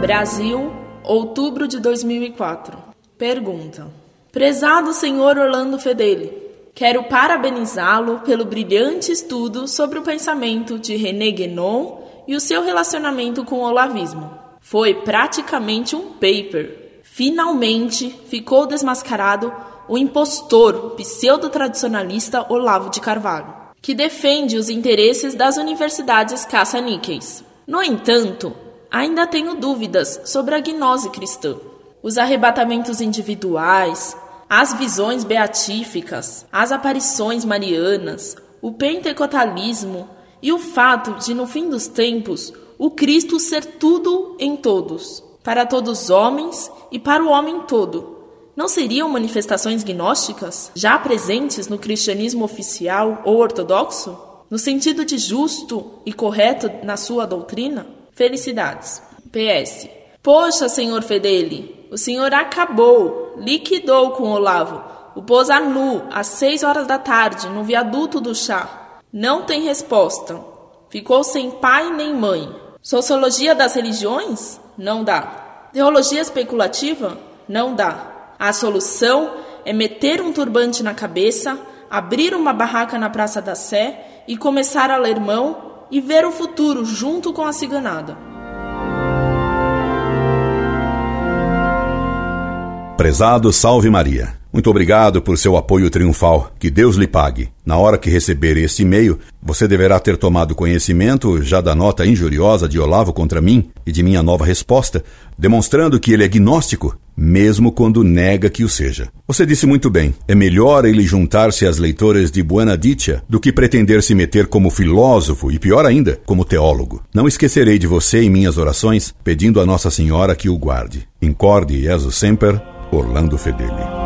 Brasil, outubro de 2004. Pergunta: Prezado senhor Orlando Fedeli, quero parabenizá-lo pelo brilhante estudo sobre o pensamento de René Guénon e o seu relacionamento com o olavismo. Foi praticamente um paper. Finalmente ficou desmascarado o impostor pseudo-tradicionalista Olavo de Carvalho, que defende os interesses das universidades caça-níqueis. No entanto, ainda tenho dúvidas sobre a gnose cristã. Os arrebatamentos individuais, as visões beatíficas, as aparições marianas, o pentecostalismo e o fato de, no fim dos tempos, o Cristo ser tudo em todos, para todos os homens e para o homem todo. Não seriam manifestações gnósticas já presentes no cristianismo oficial ou ortodoxo? No sentido de justo e correto na sua doutrina? Felicidades. PS. Poxa, senhor Fedeli, o senhor acabou, liquidou com Olavo, o pôs a nu às seis horas da tarde no viaduto do chá. Não tem resposta. Ficou sem pai nem mãe. Sociologia das religiões? Não dá. Teologia especulativa? Não dá. A solução é meter um turbante na cabeça, abrir uma barraca na Praça da Sé e começar a ler mão e ver o futuro junto com a ciganada. Prezado Salve Maria. Muito obrigado por seu apoio triunfal. Que Deus lhe pague. Na hora que receber este e-mail, você deverá ter tomado conhecimento já da nota injuriosa de Olavo contra mim e de minha nova resposta, demonstrando que ele é gnóstico, mesmo quando nega que o seja. Você disse muito bem: é melhor ele juntar-se às leitoras de Buena Dicha do que pretender se meter como filósofo e, pior ainda, como teólogo. Não esquecerei de você em minhas orações, pedindo a Nossa Senhora que o guarde. Incorde Jesus Semper, Orlando Fedeli.